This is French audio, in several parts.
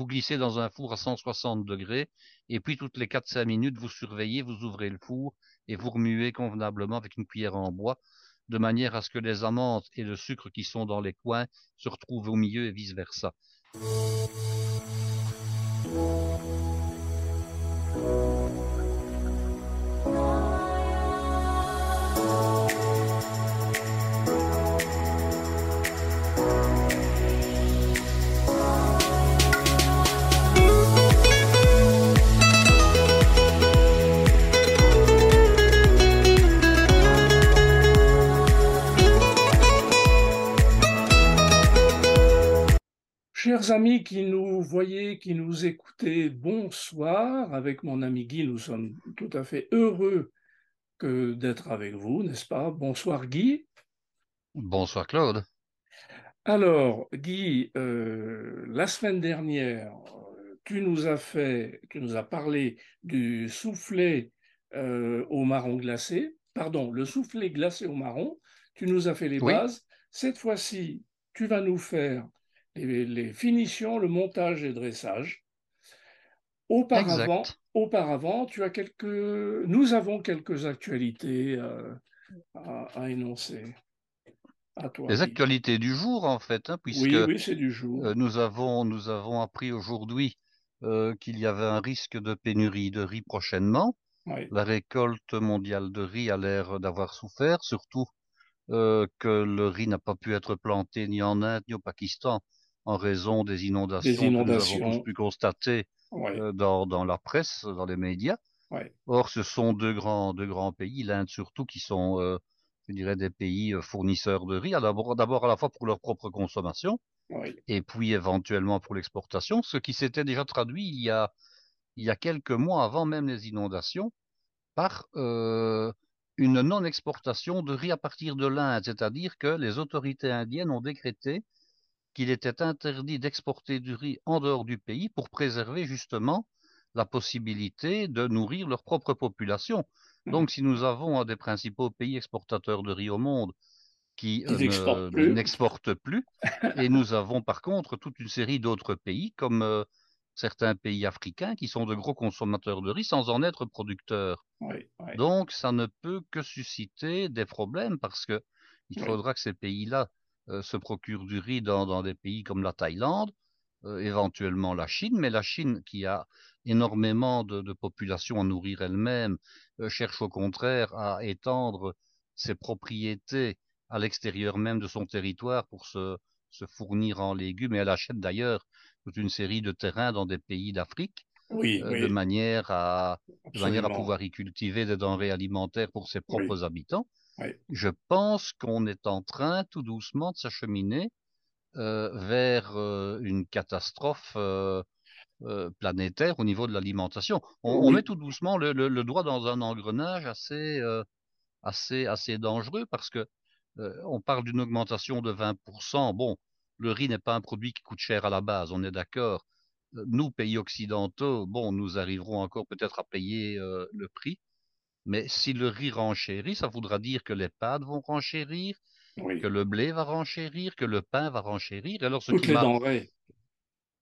vous glissez dans un four à 160 degrés, et puis toutes les 4-5 minutes, vous surveillez, vous ouvrez le four, et vous remuez convenablement avec une cuillère en bois, de manière à ce que les amandes et le sucre qui sont dans les coins se retrouvent au milieu et vice-versa. Chers amis qui nous voyez, qui nous écoutez, bonsoir. Avec mon ami Guy, nous sommes tout à fait heureux que d'être avec vous, n'est-ce pas? Bonsoir Guy. Bonsoir Claude. Alors Guy, euh, la semaine dernière, tu nous as fait, tu nous as parlé du soufflet euh, au marron glacé, pardon, le soufflet glacé au marron. Tu nous as fait les bases. Cette fois-ci, tu vas nous faire les, finitions, le montage et le dressage. Auparavant, auparavant, tu as quelques, nous avons quelques actualités euh, à, énoncer. À toi, les actualités du jour, en fait, hein, puisque oui, oui, c'est du jour. Euh, nous, avons, nous avons appris aujourd'hui euh, qu'il y avait un risque de pénurie de riz prochainement. La récolte mondiale de riz a l'air d'avoir souffert, surtout que le riz n'a pas pu être planté ni en Inde ni au Pakistan en raison des inondations, que nous avons tous pu constater euh, dans, dans, la presse, dans les médias. Or, ce sont deux grands, deux grands pays, l'Inde surtout, qui sont, euh, je dirais, des pays euh, fournisseurs de riz, d'abord à la fois pour leur propre consommation, et puis éventuellement pour l'exportation, ce qui s'était déjà traduit il y, a, il y a quelques mois avant même les inondations par une non-exportation de riz à partir de l'Inde, c'est-à-dire que les autorités indiennes ont décrété qu'il était interdit d'exporter du riz en dehors du pays pour préserver justement la possibilité de nourrir leur propre population. Mmh. Donc, si nous avons un des principaux pays exportateurs de riz au monde qui euh, n'exporte plus, et nous avons par contre toute une série d'autres pays, comme euh, certains pays africains, qui sont de gros consommateurs de riz sans en être producteurs. Donc, ça ne peut que susciter des problèmes parce que il faudra que ces pays-là se procure du riz dans, des pays comme la Thaïlande, euh, éventuellement la Chine, mais la Chine qui a énormément de, population à nourrir elle-même, euh, cherche au contraire à étendre ses propriétés à l'extérieur même de son territoire pour se, fournir en légumes, et elle achète d'ailleurs toute une série de terrains dans des pays d'Afrique. de, manière à, manière à pouvoir y cultiver des denrées alimentaires pour ses propres habitants. Je pense qu'on est en train tout doucement de s'acheminer euh, vers euh, une catastrophe euh, planétaire au niveau de l'alimentation. On, met tout doucement le, doigt dans un engrenage assez, assez, assez dangereux parce que on parle d'une augmentation de 20%. Bon, le riz n'est pas un produit qui coûte cher à la base, on est d'accord. Nous, pays occidentaux, bon, nous arriverons encore peut-être à payer le prix, mais si le riz renchérit, ça voudra dire que les pâtes vont renchérir, que le blé va renchérir, que le pain va renchérir. Alors, ce Toutes qui les denrées.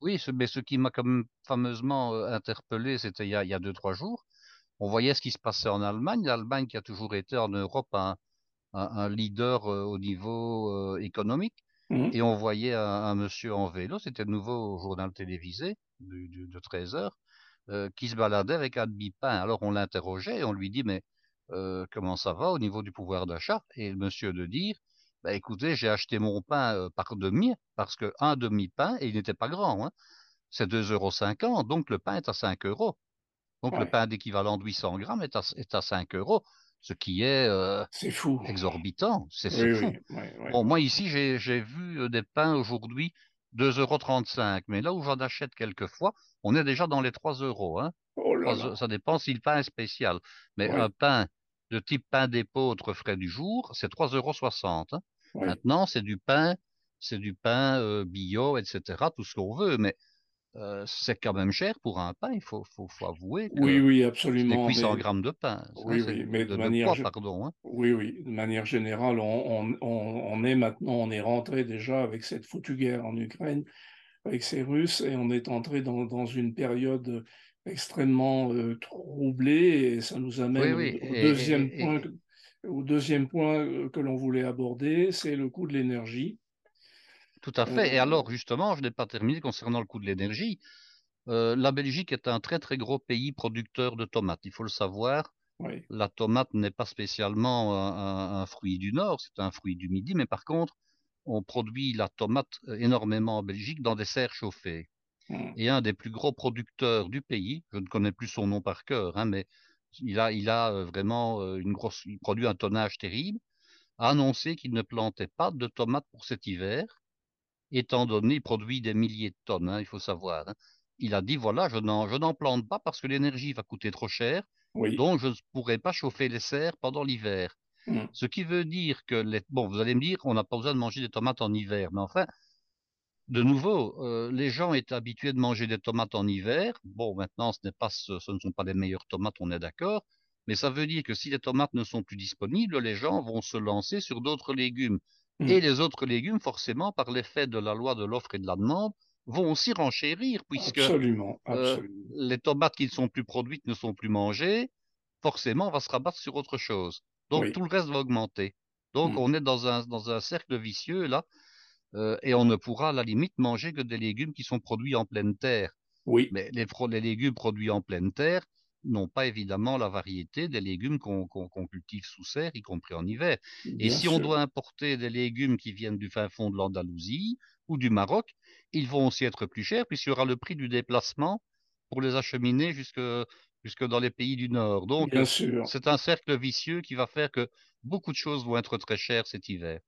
Oui, mais ce qui m'a comme fameusement euh, interpellé, c'était il, y a deux, trois jours. On voyait ce qui se passait en Allemagne. L'Allemagne qui a toujours été en Europe un, un, leader euh, au niveau euh, économique. Mmh. Et on voyait un, monsieur en vélo, c'était nouveau au journal télévisé de 13 heures, euh, qui se baladait avec un demi-pain. Alors on l'interrogeait et on lui dit mais euh, comment ça va au niveau du pouvoir d'achat? Et le monsieur de dire bah, écoutez, j'ai acheté mon pain euh, par demi parce qu'un demi-pain, et il n'était pas grand, hein, c'est 2,50 euros, donc le pain est à 5 euros. Donc le pain d'équivalent de 800 grammes est à, est à 5 euros, ce qui est, fou. exorbitant. C'est fou. bon, moi ici, j'ai vu des pains aujourd'hui 2,35 euros. Mais là où j'en achète quelquefois, on est déjà dans les 3 euros. Hein. Oh ça dépend si le pain est spécial. Mais un pain de type pain d'épeautre frais du jour, c'est 3,60 euros. Hein. Maintenant, c'est du pain, c'est du pain euh, bio, etc., tout ce qu'on veut. Mais euh, c'est quand même cher pour un pain, il faut, faut, avouer. oui, oui, absolument. C'est 800 grammes de pain. Oui, oui, mais de, manière, pardon, hein. oui, oui, de manière générale, on, on, on, est maintenant, on est rentré déjà avec cette foutue guerre en Ukraine. avec ces Russes et on est entré dans, dans une période extrêmement euh, troublée et ça nous amène au, deuxième point, au deuxième point que l'on voulait aborder, c'est le coût de l'énergie. Tout à fait. Et alors, justement, je n'ai pas terminé concernant le coût de l'énergie. Euh, la Belgique est un très très gros pays producteur de tomates, il faut le savoir. La tomate n'est pas spécialement un, fruit du Nord, c'est un fruit du Midi, mais par contre, on produit la tomate euh, énormément en Belgique dans des serres chauffées. Hmm. Et un des plus gros producteurs du pays, je ne connais plus son nom par cœur, hein, mais il a, il a euh, vraiment une grosse, il produit un tonnage terrible, a annoncé qu'il ne plantait pas de tomates pour cet hiver, étant donné qu'il produit des milliers de tonnes, hein, il faut savoir. Hein il a dit voilà, je n'en plante pas parce que l'énergie va coûter trop cher, donc je ne pourrai pas chauffer les serres pendant l'hiver. Hmm. Ce qui veut dire que les... bon, vous allez me dire, on n'a pas besoin de manger des tomates en hiver, mais enfin, de nouveau, euh, les gens étaient habitués de manger des tomates en hiver. Bon, maintenant, ce, pas, ce, ne sont pas les meilleures tomates, on est d'accord. Mais ça veut dire que si les tomates ne sont plus disponibles, les gens vont se lancer sur d'autres légumes. Hmm. Et les autres légumes, forcément, par l'effet de la loi de l'offre et de la demande, vont aussi renchérir, puisque euh, les tomates qui ne sont plus produites ne sont plus mangées, forcément, on va se rabattre sur autre chose. Donc tout le reste va augmenter. Donc hmm. on est dans un, dans un cercle vicieux là, euh, et on ne pourra à la limite manger que des légumes qui sont produits en pleine terre. Oui. Mais les, les légumes produits en pleine terre n'ont pas évidemment la variété des légumes qu'on cultive sous serre, y compris en hiver. et si on doit importer des légumes qui viennent du fin fond de l'Andalousie ou du Maroc, ils vont aussi être plus chers puisqu'il y aura le prix du déplacement pour les acheminer jusque, jusque dans les pays du Nord. Donc, c'est un cercle vicieux qui va faire que beaucoup de choses vont être très chères cet hiver.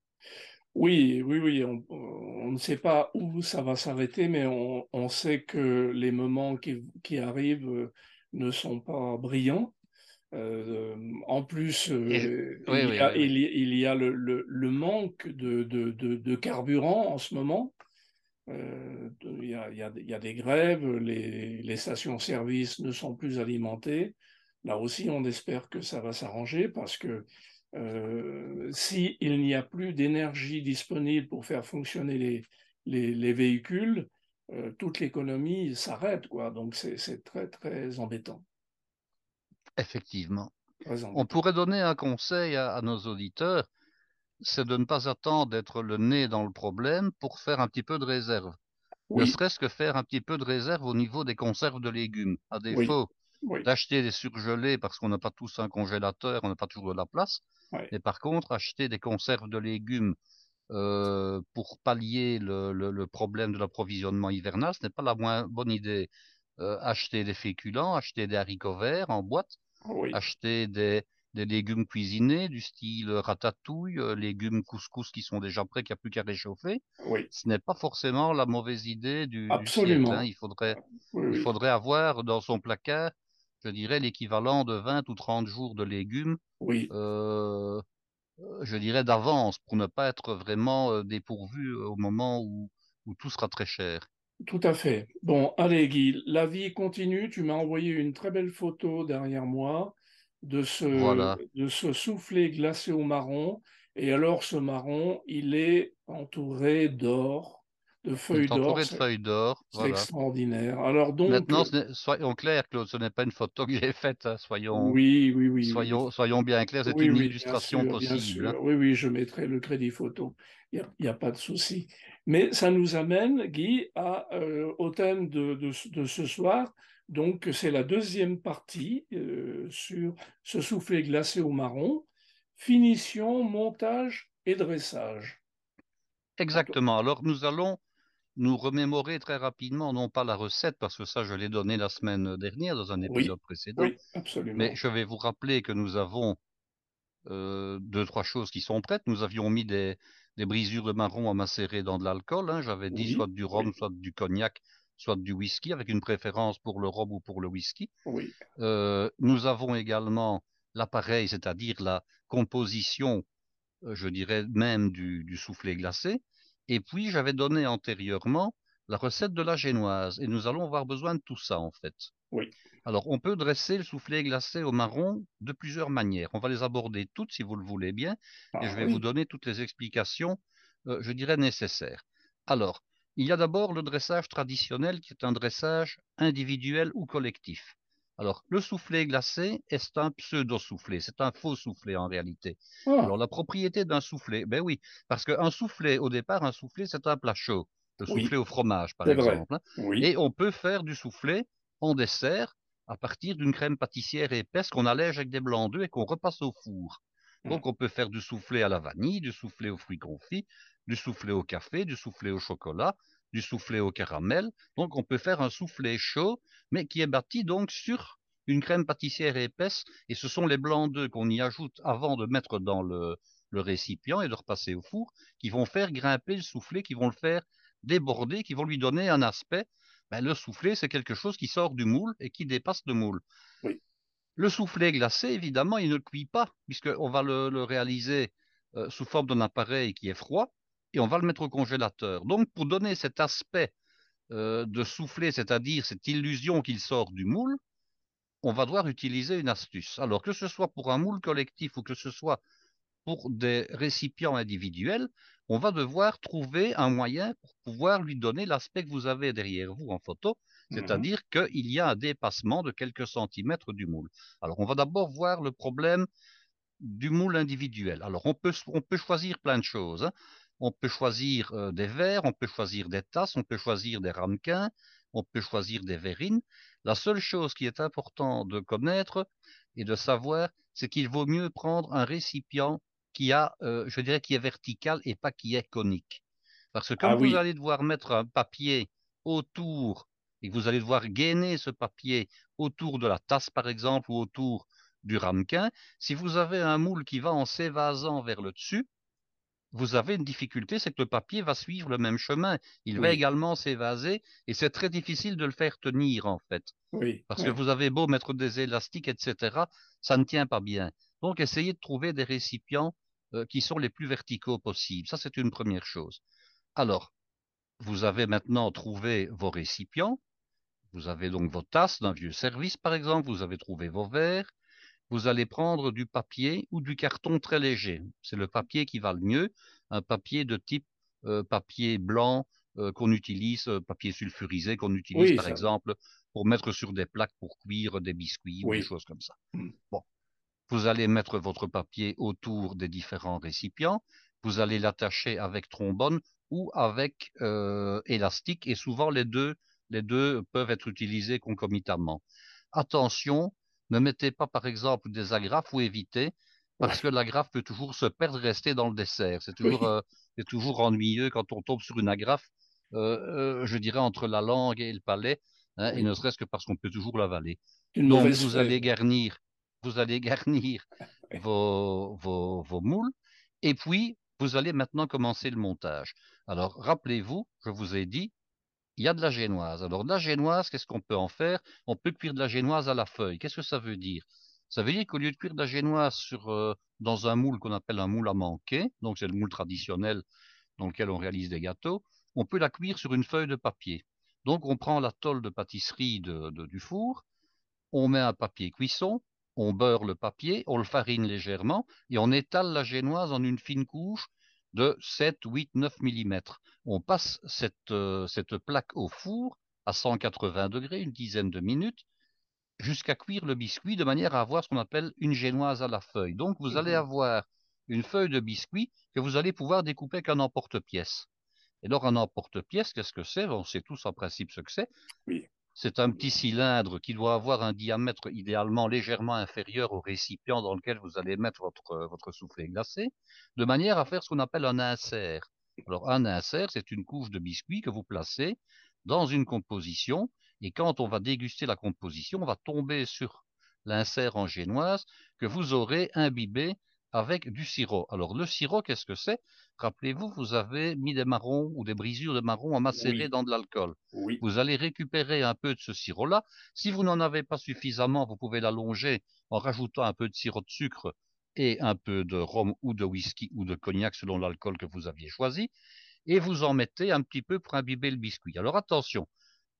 Oui, oui, oui, on, ne sait pas où ça va s'arrêter, mais on, sait que les moments qui, arrivent euh, ne sont pas brillants. Euh, en plus, il, y a, le, manque de, de, carburant en ce moment. Euh, il, y a, il, y a, des grèves, les, les stations-service ne sont plus alimentées. Là aussi, on espère que ça va s'arranger parce que euh, s'il n'y a plus d'énergie disponible pour faire fonctionner les, les, les véhicules, euh, toute l'économie s'arrête. quoi. Donc c'est très, très embêtant. Effectivement. On pourrait donner un conseil à nos auditeurs c'est de ne pas attendre d'être le nez dans le problème pour faire un petit peu de réserve. Ne serait-ce que faire un petit peu de réserve au niveau des conserves de légumes. À défaut d'acheter des surgelés parce qu'on n'a pas tous un congélateur, on n'a pas toujours de la place. Mais par contre, acheter des conserves de légumes euh, pour pallier le, problème de l'approvisionnement hivernal, ce n'est pas la moins bonne idée. Euh, acheter des féculents, acheter des haricots verts en boîte, acheter des, des légumes cuisinés du style ratatouille, euh, légumes couscous qui sont déjà prêts, qu'il n'y a plus qu'à réchauffer. Oui. Ce n'est pas forcément la mauvaise idée du, Absolument. Hein. Il, faudrait, il faudrait avoir dans son placard, je dirais, l'équivalent de 20 ou 30 jours de légumes. Oui. Euh, je dirais d'avance pour ne pas être vraiment euh, dépourvu au moment où, où tout sera très cher. Tout à fait. Bon, allez Guy, la vie continue. Tu m'as envoyé une très belle photo derrière moi de ce, de ce soufflet glacé au marron. Et alors, ce marron, il est entouré d'or, de feuilles d'or. De feuilles d'or. C'est extraordinaire. Alors donc. Maintenant, soyons clairs, Claude, ce n'est pas une photo que j'ai faite. Hein, soyons. Oui, oui, oui. Soyons, soyons bien clairs, c'est une illustration possible. Hein. Oui, oui, je mettrai le crédit photo. Il n'y a, pas de souci. Mais ça nous amène, Guy, à, euh, au thème de, de, de ce soir, donc c'est la deuxième partie euh, sur ce soufflet glacé au marron, finition, montage et dressage. Exactement. Alors nous allons nous remémorer très rapidement, non pas la recette, parce que ça je l'ai donné la semaine dernière dans un épisode précédent, oui, absolument. mais je vais vous rappeler que nous avons euh, deux, trois choses qui sont prêtes. Nous avions mis des, brisures de marron à macérer dans de l'alcool. Hein. J'avais dit soit du rhum, soit du cognac soit du whisky, avec une préférence pour le rhum ou pour le whisky. Oui. Euh, nous avons également l'appareil, c'est-à-dire la composition, euh, je dirais même du, du soufflé glacé. Et puis, j'avais donné antérieurement la recette de la génoise. Et nous allons avoir besoin de tout ça, en fait. Oui. Alors, on peut dresser le soufflé glacé au marron de plusieurs manières. On va les aborder toutes, si vous le voulez bien. et ah je vais vous donner toutes les explications, euh, je dirais, nécessaires. Alors, Il y a d'abord le dressage traditionnel qui est un dressage individuel ou collectif. Alors, le soufflé glacé est un pseudo-soufflé, c'est un faux soufflé en réalité. Ah. Alors, la propriété d'un soufflé, ben oui, parce qu'un soufflé, au départ, un soufflé, c'est un plat chaud, le soufflé au fromage, par exemple. Hein. Et on peut faire du soufflé en dessert à partir d'une crème pâtissière épaisse qu'on allège avec des blancs d'œufs et qu'on repasse au four. Donc, on peut faire du soufflé à la vanille, du soufflé aux fruits confits, du soufflé au café, du soufflé au chocolat, du soufflé au caramel. Donc, on peut faire un soufflé chaud, mais qui est bâti donc sur une crème pâtissière épaisse. Et ce sont les blancs d'œufs qu'on y ajoute avant de mettre dans le, récipient et de repasser au four, qui vont faire grimper le soufflé, qui vont le faire déborder, qui vont lui donner un aspect. Ben, le soufflé, c'est quelque chose qui sort du moule et qui dépasse le moule. Le soufflé glacé, évidemment, il ne cuit pas, puisqu'on va le, réaliser euh, sous forme d'un appareil qui est froid, et on va le mettre au congélateur. Donc, pour donner cet aspect euh, de soufflé, c'est-à-dire cette illusion qu'il sort du moule, on va devoir utiliser une astuce. Alors, que ce soit pour un moule collectif ou que ce soit pour des récipients individuels, on va devoir trouver un moyen pour pouvoir lui donner l'aspect que vous avez derrière vous en photo, mmh c'est-à-dire qu'il y a un dépassement de quelques centimètres du moule. Alors, on va d'abord voir le problème du moule individuel. Alors, on peut, on peut choisir plein de choses. Hein. On peut choisir euh, des verres, on peut choisir des tasses, on peut choisir des ramequins, on peut choisir des verrines. La seule chose qui est importante de connaître et de savoir, c'est qu'il vaut mieux prendre un récipient qui a, euh, je dirais, qui est vertical et pas qui est conique. Parce que quand ah vous allez devoir mettre un papier autour et que vous allez devoir gainer ce papier autour de la tasse, par exemple, ou autour du ramequin, si vous avez un moule qui va en s'évasant vers le dessus, vous avez une difficulté, c'est que le papier va suivre le même chemin. Il va également s'évaser et c'est très difficile de le faire tenir en fait. Oui, Parce que vous avez beau mettre des élastiques, etc., ça ne tient pas bien. Donc essayez de trouver des récipients euh, qui sont les plus verticaux possibles. Ça, c'est une première chose. Alors, vous avez maintenant trouvé vos récipients. Vous avez donc vos tasses d'un vieux service, par exemple. Vous avez trouvé vos verres vous allez prendre du papier ou du carton très léger. C'est le papier qui va le mieux, un papier de type euh, papier blanc euh, qu'on utilise, euh, papier sulfurisé qu'on utilise par exemple pour mettre sur des plaques pour cuire des biscuits ou des choses comme ça. Hmm. Bon, vous allez mettre votre papier autour des différents récipients, vous allez l'attacher avec trombone ou avec élastique et souvent les deux, les deux peuvent être utilisés concomitamment. Attention, ne mettez pas, par exemple, des agrafes ou évitez, parce que l'agrafe peut toujours se perdre, rester dans le dessert. C'est toujours, euh, toujours ennuyeux quand on tombe sur une agrafe, euh, euh, je dirais, entre la langue et le palais, hein, et ne serait-ce que parce qu'on peut toujours l'avaler. Donc, vous allez garnir, vous allez garnir vos, vos, vos moules, et puis, vous allez maintenant commencer le montage. Alors, rappelez-vous, je vous ai dit, il y a de la génoise. Alors, de la génoise, qu'est-ce qu'on peut en faire? On peut cuire de la génoise à la feuille. Qu'est-ce que ça veut dire? Ça veut dire qu'au lieu de cuire de la génoise sur, euh, dans un moule qu'on appelle un moule à manquer, donc c'est le moule traditionnel dans lequel on réalise des gâteaux, on peut la cuire sur une feuille de papier. Donc, on prend la tôle de pâtisserie du four, on met un papier cuisson, on beurre le papier, on le farine légèrement et on étale la génoise en une fine couche de 7, 8, 9 mm. On passe euh, cette, plaque au four à 180 degrés, une dizaine de minutes, jusqu'à cuire le biscuit de manière à avoir ce qu'on appelle une génoise à la feuille. Donc vous allez mhm. avoir une feuille de biscuit que vous allez pouvoir découper avec un emporte-pièce. Et alors un emporte-pièce, qu'est-ce que c'est? On sait tous en principe ce que c'est. Oui. C'est un petit cylindre qui doit avoir un diamètre idéalement légèrement inférieur au récipient dans lequel vous allez mettre votre, votre soufflé glacé, de manière à faire ce qu'on appelle un insert. Alors un insert, c'est une couche de biscuit que vous placez dans une composition, et quand on va déguster la composition, on va tomber sur l'insert en génoise que vous aurez imbibé avec du sirop. Alors le sirop, qu'est-ce que c'est? Rappelez-vous, vous avez mis des marrons ou des brisures de marrons à macérer dans de l'alcool. Oui. Vous allez récupérer un peu de ce sirop-là. Si vous n'en avez pas suffisamment, vous pouvez l'allonger en rajoutant un peu de sirop de sucre et un peu de rhum ou de whisky ou de cognac selon l'alcool que vous aviez choisi. Et vous en mettez un petit peu pour imbiber le biscuit. Alors attention,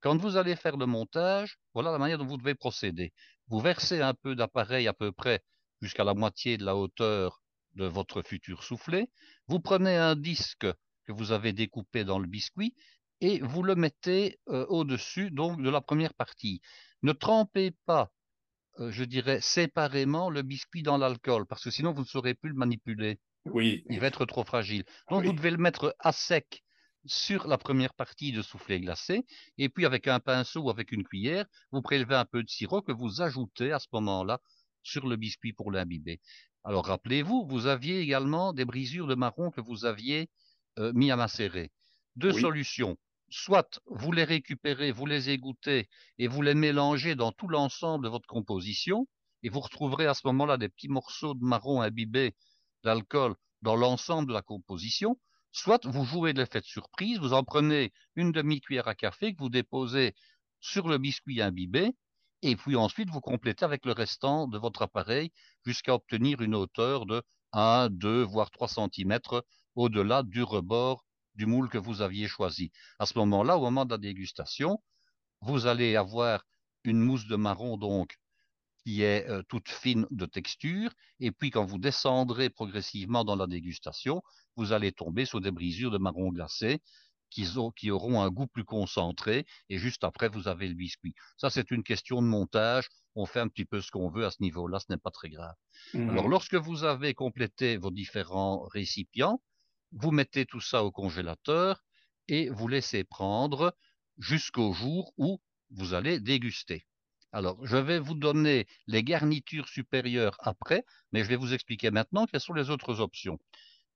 quand vous allez faire le montage, voilà la manière dont vous devez procéder. Vous versez un peu d'appareil à peu près jusqu'à la moitié de la hauteur de votre futur soufflé. Vous prenez un disque que vous avez découpé dans le biscuit et vous le mettez au-dessus donc de la première partie. Ne trempez pas euh, je dirais, séparément le biscuit dans l'alcool, parce que sinon vous ne saurez plus le manipuler. Oui. Il va être trop fragile. Donc vous devez le mettre à sec sur la première partie de soufflé glacé, et puis avec un pinceau ou avec une cuillère, vous prélevez un peu de sirop que vous ajoutez à ce moment-là sur le biscuit pour l'imbiber. Alors rappelez-vous, vous aviez également des brisures de marron que vous aviez euh, mis à macérer. Deux solutions soit vous les récupérez, vous les égouttez et vous les mélangez dans tout l'ensemble de votre composition, et vous retrouverez à ce moment-là des petits morceaux de marron imbibés d'alcool dans l'ensemble de la composition, soit vous jouez de l'effet de surprise, vous en prenez une demi-cuillère à café que vous déposez sur le biscuit imbibé, et puis ensuite vous complétez avec le restant de votre appareil jusqu'à obtenir une hauteur de 1, 2, voire 3 cm au-delà du rebord du moule que vous aviez choisi. À ce moment-là, au moment de la dégustation, vous allez avoir une mousse de marron donc qui est euh, toute fine de texture, et puis quand vous descendrez progressivement dans la dégustation, vous allez tomber sur des brisures de marron glacé qui, qui auront un goût plus concentré, et juste après, vous avez le biscuit. Ça, c'est une question de montage. On fait un petit peu ce qu'on veut à ce niveau-là, ce n'est pas très grave. Alors, mmh lorsque vous avez complété vos différents récipients, vous mettez tout ça au congélateur et vous laissez prendre jusqu'au jour où vous allez déguster. Alors, je vais vous donner les garnitures supérieures après, mais je vais vous expliquer maintenant quelles sont les autres options.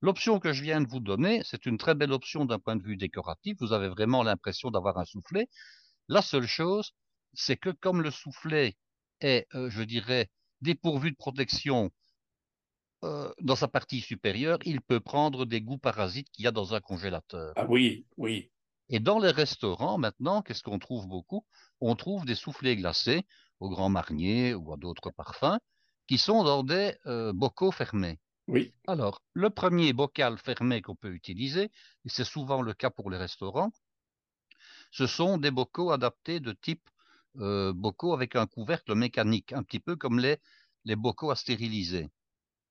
L'option que je viens de vous donner, c'est une très belle option d'un point de vue décoratif. Vous avez vraiment l'impression d'avoir un soufflet. La seule chose, c'est que comme le soufflet est, euh, je dirais, dépourvu de protection euh, dans sa partie supérieure, il peut prendre des goûts parasites qu'il y a dans un congélateur. Ah oui, oui. Et dans les restaurants, maintenant, qu'est-ce qu'on trouve beaucoup? On trouve des soufflets glacés au Grand Marnier ou à d'autres parfums qui sont dans des euh, bocaux fermés. Oui. Alors, le premier bocal fermé qu'on peut utiliser, et c'est souvent le cas pour les restaurants, ce sont des bocaux adaptés de type euh, bocaux avec un couvercle mécanique, un petit peu comme les, les bocaux à stériliser.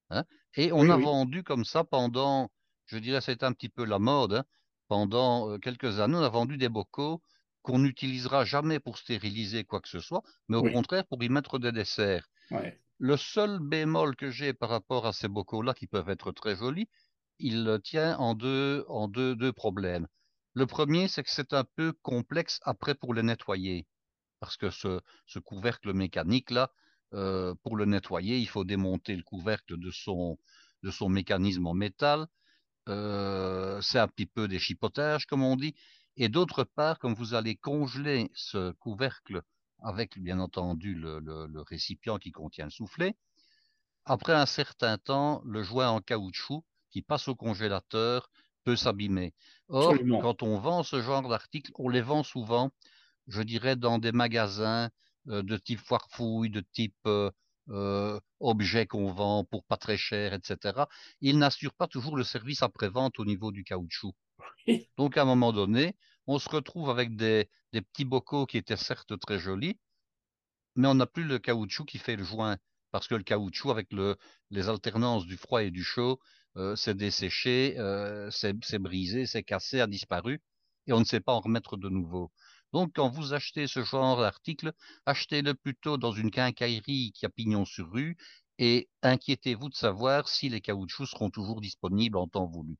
Hein. Et on a vendu comme ça pendant, je dirais, c'est un petit peu la mode, hein. pendant euh, quelques années, on a vendu des bocaux qu'on n'utilisera jamais pour stériliser quoi que ce soit, mais au contraire pour y mettre des desserts. Le seul bémol que j'ai par rapport à ces bocaux-là, qui peuvent être très jolis, il tient en deux, en deux, deux problèmes. Le premier, c'est que c'est un peu complexe après pour les nettoyer, parce que ce, ce couvercle mécanique-là, euh, pour le nettoyer, il faut démonter le couvercle de son, de son mécanisme en métal. Euh, c'est un petit peu des chipotages, comme on dit. Et d'autre part, comme vous allez congeler ce couvercle avec, bien entendu, le, le, récipient qui contient le soufflet, après un certain temps, le joint en caoutchouc qui passe au congélateur peut s'abîmer. Or, quand on vend ce genre d'articles, on les vend souvent, je dirais, dans des magasins euh, de type foire fouille, de type euh, euh, objet qu'on vend pour pas très cher, etc. Il n'assure pas toujours le service après-vente au niveau du caoutchouc. Donc à un moment donné, on se retrouve avec des, petits bocaux qui étaient certes très jolis, mais on n'a plus le caoutchouc qui fait le joint, parce que le caoutchouc, avec le, les alternances du froid et du chaud, euh, c'est desséché, euh, c'est brisé, c'est cassé, a disparu, et on ne sait pas en remettre de nouveau. Donc, quand vous achetez ce genre d'article, achetez-le plutôt dans une quincaillerie qui a pignon sur rue et inquiétez-vous de savoir si les caoutchoucs seront toujours disponibles en temps voulu.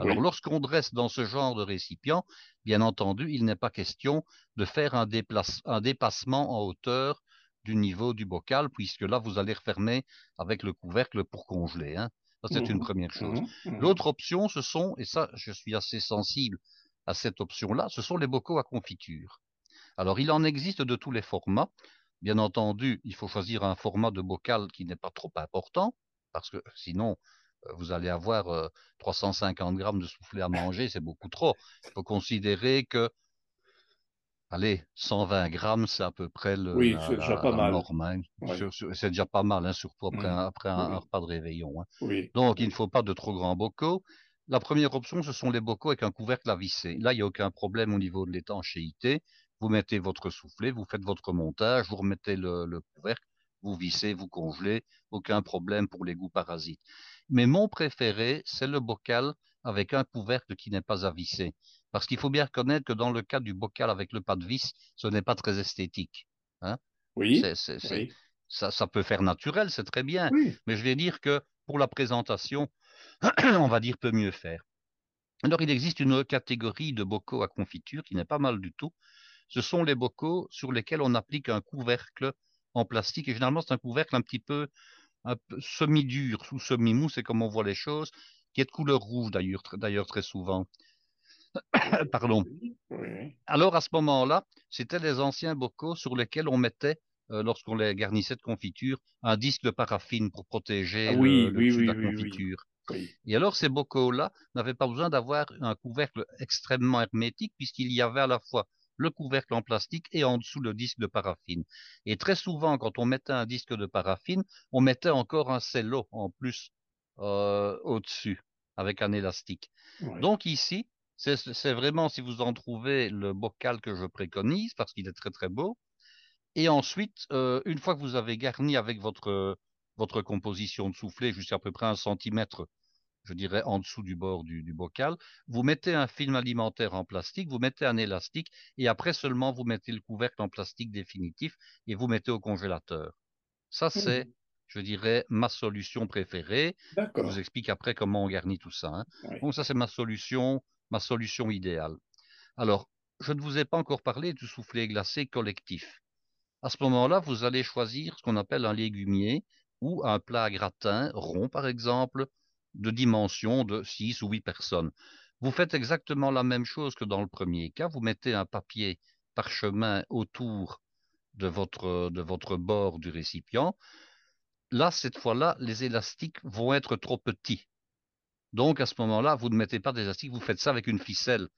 Alors, lorsqu'on dresse dans ce genre de récipient, bien entendu, il n'est pas question de faire un, dépassement en hauteur du niveau du bocal, puisque là, vous allez refermer avec le couvercle pour congeler. Hein. Ça, c'est une mmh première chose. Mmh mmh L'autre option, ce sont, et ça, je suis assez sensible à cette option-là, ce sont les bocaux à confiture. Alors, il en existe de tous les formats. Bien entendu, il faut choisir un format de bocal qui n'est pas trop important, parce que sinon, vous allez avoir 350 euh, grammes de soufflé à manger, c'est beaucoup trop. Il faut considérer que, allez, 120 grammes, c'est à peu près le, oui, c'est déjà pas mal. C'est déjà pas mal, hein, surtout après, un, après un, repas de réveillon. Hein. Donc, il ne faut pas de trop grands bocaux. La première option, ce sont les bocaux avec un couvercle à visser. Là, il n'y a aucun problème au niveau de l'étanchéité. Vous mettez votre soufflet, vous faites votre montage, vous remettez le, couvercle, vous vissez, vous congelez, aucun problème pour les goûts parasites. Mais mon préféré, c'est le bocal avec un couvercle qui n'est pas à visser. Parce qu'il faut bien reconnaître que dans le cas du bocal avec le pas de vis, ce n'est pas très esthétique. Hein oui, Ça, ça, peut faire naturel, c'est très bien. Mais je vais dire que pour la présentation, on va dire peut mieux faire. Alors, il existe une catégorie de bocaux à confiture qui n'est pas mal du tout. Ce sont les bocaux sur lesquels on applique un couvercle en plastique. Et généralement, c'est un couvercle un petit peu, semi-dur ou semi-mou, c'est comme on voit les choses, qui est de couleur rouge d'ailleurs, d'ailleurs très souvent. Pardon. Alors, à ce moment-là, c'était les anciens bocaux sur lesquels on mettait, euh, lorsqu'on les garnissait de confiture, un disque de paraffine pour protéger ah le, de la confiture. Et alors, ces bocaux-là n'avaient pas besoin d'avoir un couvercle extrêmement hermétique, puisqu'il y avait à la fois le couvercle en plastique et en dessous le disque de paraffine. Et très souvent, quand on mettait un disque de paraffine, on mettait encore un cello en plus euh, au-dessus, avec un élastique. Donc ici, c'est vraiment, si vous en trouvez, le bocal que je préconise, parce qu'il est très très beau. Et ensuite, euh, une fois que vous avez garni avec votre, votre composition de soufflet jusqu'à peu près un centimètre, je dirais en dessous du bord du, bocal, vous mettez un film alimentaire en plastique, vous mettez un élastique, et après seulement vous mettez le couvercle en plastique définitif et vous mettez au congélateur. Ça, mmh. c'est, je dirais, ma solution préférée. Je vous explique après comment on garnit tout ça. Hein. Donc ça, c'est ma solution ma solution idéale. Alors, je ne vous ai pas encore parlé du soufflet glacé collectif. À ce moment-là, vous allez choisir ce qu'on appelle un légumier ou un plat à gratin rond, par exemple, de dimension de 6 ou 8 personnes. Vous faites exactement la même chose que dans le premier cas. Vous mettez un papier parchemin autour de votre, de votre bord du récipient. Là, cette fois-là, les élastiques vont être trop petits. Donc, à ce moment-là, vous ne mettez pas d'élastique, vous faites ça avec une ficelle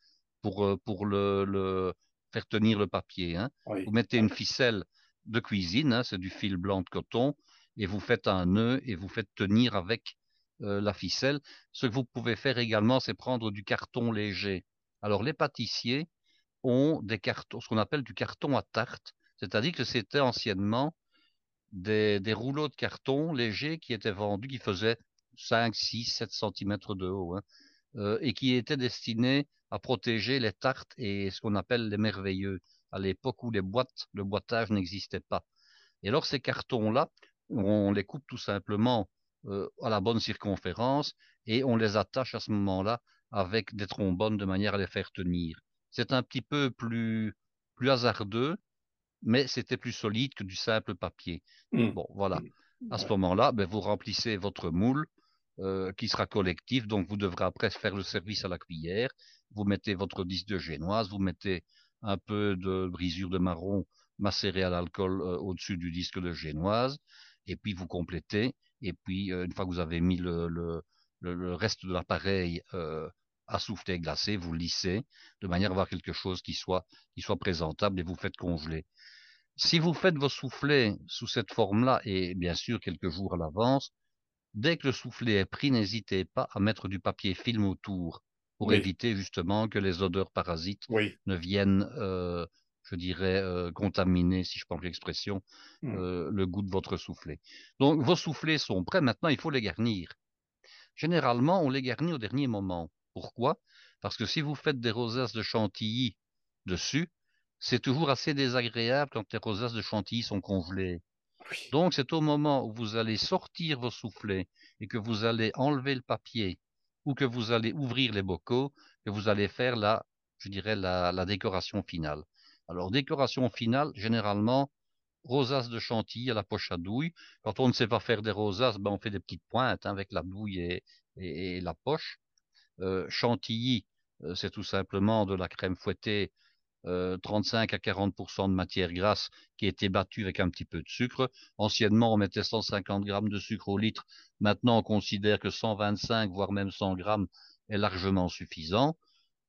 pour, euh, pour le, faire tenir le papier. Hein. Vous mettez une ficelle de cuisine, hein, c'est du fil blanc de coton, et vous faites un nœud et vous faites tenir avec euh, la ficelle. Ce que vous pouvez faire également, c'est prendre du carton léger. Alors, les pâtissiers ont des cartons, ce qu'on appelle du carton à tarte, c'est-à-dire que c'était anciennement des, des, rouleaux de carton légers qui étaient vendus, qui faisaient 5, 6, 7 cm de haut, hein, euh, et qui était destiné à protéger les tartes et ce qu'on appelle les merveilleux, à l'époque où les boîtes, le boitage n'existait pas. Et alors ces cartons-là, on les coupe tout simplement euh, à la bonne circonférence et on les attache à ce moment-là avec des trombones de manière à les faire tenir. C'est un petit peu plus, plus hasardeux, mais c'était plus solide que du simple papier. Mmh. Bon, voilà. Mmh. À ce moment-là, ben, vous remplissez votre moule euh, qui sera collectif. Donc, vous devrez après faire le service à la cuillère. Vous mettez votre disque de génoise, vous mettez un peu de brisure de marron macéré à l'alcool euh, au-dessus du disque de génoise, et puis vous complétez. Et puis, euh, une fois que vous avez mis le, le, le, reste de l'appareil à souffler glacé, vous lissez de manière à avoir quelque chose qui soit, qui soit présentable et vous faites congeler. Si vous faites vos soufflets sous cette forme-là, et bien sûr quelques jours à l'avance, Dès que le soufflet est pris, n'hésitez pas à mettre du papier film autour pour éviter justement que les odeurs parasites ne viennent, euh, je dirais, euh, contaminer, si je prends l'expression, hmm. euh, le goût de votre soufflet. Donc vos soufflets sont prêts, maintenant il faut les garnir. Généralement, on les garnit au dernier moment. Pourquoi? Parce que si vous faites des rosaces de chantilly dessus, c'est toujours assez désagréable quand les rosaces de chantilly sont congelées. Donc, c'est au moment où vous allez sortir vos soufflets et que vous allez enlever le papier ou que vous allez ouvrir les bocaux que vous allez faire la, je dirais, la, décoration finale. Alors, décoration finale, généralement, rosaces de chantilly à la poche à douille. Quand on ne sait pas faire des rosaces, ben on fait des petites pointes hein, avec la douille et, la poche. Euh, chantilly, euh, c'est tout simplement de la crème fouettée 35 euh, à 40% de matière grasse qui a été battue avec un petit peu de sucre. Anciennement, on mettait 150 grammes de sucre au litre. Maintenant, on considère que 125, voire même 100 grammes est largement suffisant.